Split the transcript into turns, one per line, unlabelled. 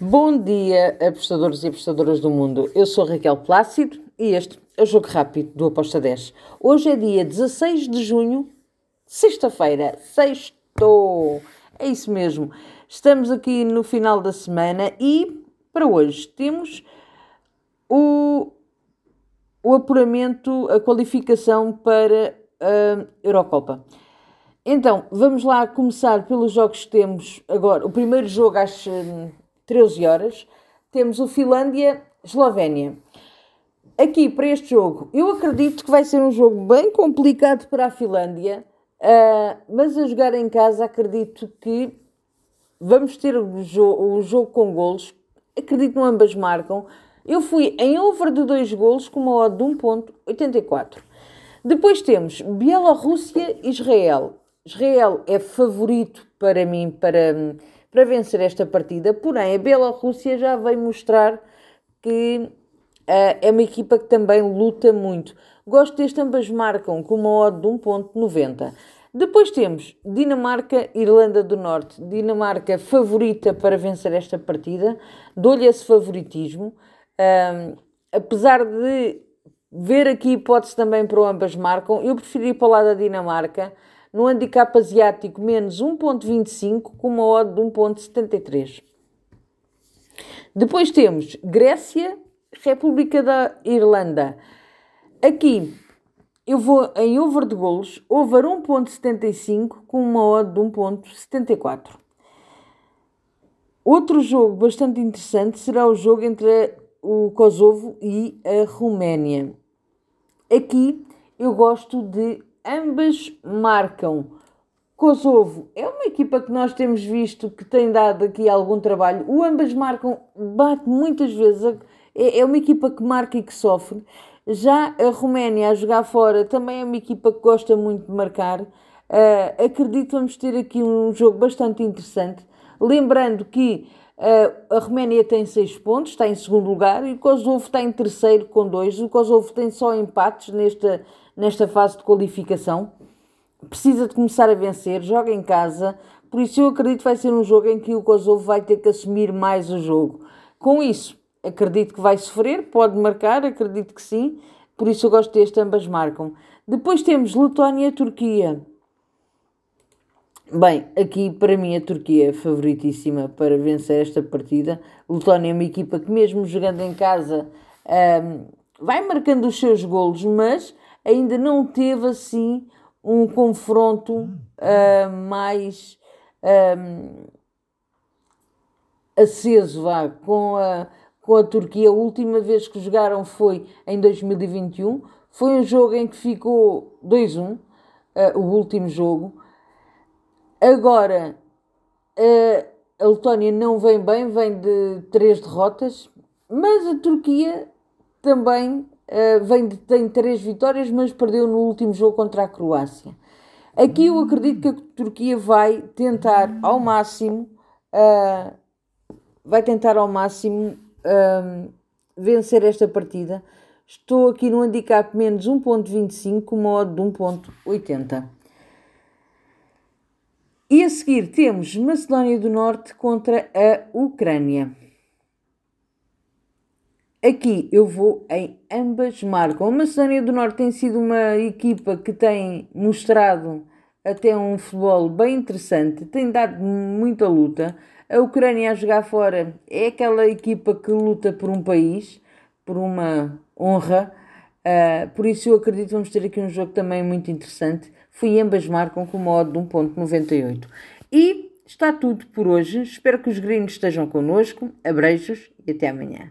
Bom dia, apostadores e apostadoras do mundo. Eu sou Raquel Plácido e este é o Jogo Rápido do Aposta 10. Hoje é dia 16 de junho, sexta-feira. Sextou! É isso mesmo. Estamos aqui no final da semana e para hoje temos o, o apuramento, a qualificação para a Eurocopa. Então, vamos lá começar pelos jogos que temos agora. O primeiro jogo às 13 horas, temos o Finlândia-Eslovénia. Aqui, para este jogo, eu acredito que vai ser um jogo bem complicado para a Finlândia, uh, mas a jogar em casa acredito que vamos ter o, jo o jogo com golos. Acredito que ambas marcam. Eu fui em over de 2 golos com uma odd de 1.84. Depois temos Bielorrússia e Israel. É favorito para mim para para vencer esta partida, porém a Bielorrússia já veio mostrar que uh, é uma equipa que também luta muito. Gosto deste, ambas marcam com uma odd de 1.90. Depois temos Dinamarca, Irlanda do Norte. Dinamarca favorita para vencer esta partida. Dou-lhe esse favoritismo. Um, apesar de ver aqui hipótese também para ambas marcam, eu preferi ir para o lado da Dinamarca no handicap asiático menos 1.25 com uma odd de 1.73. Depois temos Grécia, República da Irlanda. Aqui eu vou em over de golos, over 1.75 com uma odd de 1.74. Outro jogo bastante interessante será o jogo entre o Kosovo e a Roménia. Aqui eu gosto de ambas marcam. Kosovo é uma equipa que nós temos visto que tem dado aqui algum trabalho. O ambas marcam, bate muitas vezes. É, é uma equipa que marca e que sofre. Já a Roménia a jogar fora também é uma equipa que gosta muito de marcar. Uh, acredito vamos ter aqui um jogo bastante interessante. Lembrando que a Roménia tem 6 pontos, está em segundo lugar, e o Kosovo está em terceiro com 2. O Kosovo tem só empates nesta, nesta fase de qualificação. Precisa de começar a vencer, joga em casa, por isso eu acredito que vai ser um jogo em que o Kosovo vai ter que assumir mais o jogo. Com isso, acredito que vai sofrer, pode marcar, acredito que sim, por isso eu gosto deste, ambas marcam. Depois temos Letónia e Turquia. Bem, aqui para mim a Turquia é favoritíssima para vencer esta partida. Letónia é uma equipa que, mesmo jogando em casa, um, vai marcando os seus golos, mas ainda não teve assim um confronto uh, mais um, aceso vá, com, a, com a Turquia. A última vez que jogaram foi em 2021. Foi um jogo em que ficou 2-1, uh, o último jogo. Agora, a Letónia não vem bem, vem de três derrotas, mas a Turquia também uh, vem de, tem três vitórias, mas perdeu no último jogo contra a Croácia. Aqui eu acredito que a Turquia vai tentar ao máximo, uh, vai tentar ao máximo uh, vencer esta partida. Estou aqui no handicap menos 1.25 com modo de 1.80. E a seguir temos Macedónia do Norte contra a Ucrânia. Aqui eu vou em ambas marcam. A Macedónia do Norte tem sido uma equipa que tem mostrado até um futebol bem interessante, tem dado muita luta. A Ucrânia a jogar fora é aquela equipa que luta por um país, por uma honra. Uh, por isso eu acredito que vamos ter aqui um jogo também muito interessante. Fui ambas marcam com modo de 1.98. E está tudo por hoje. Espero que os gringos estejam connosco. Abreijos e até amanhã.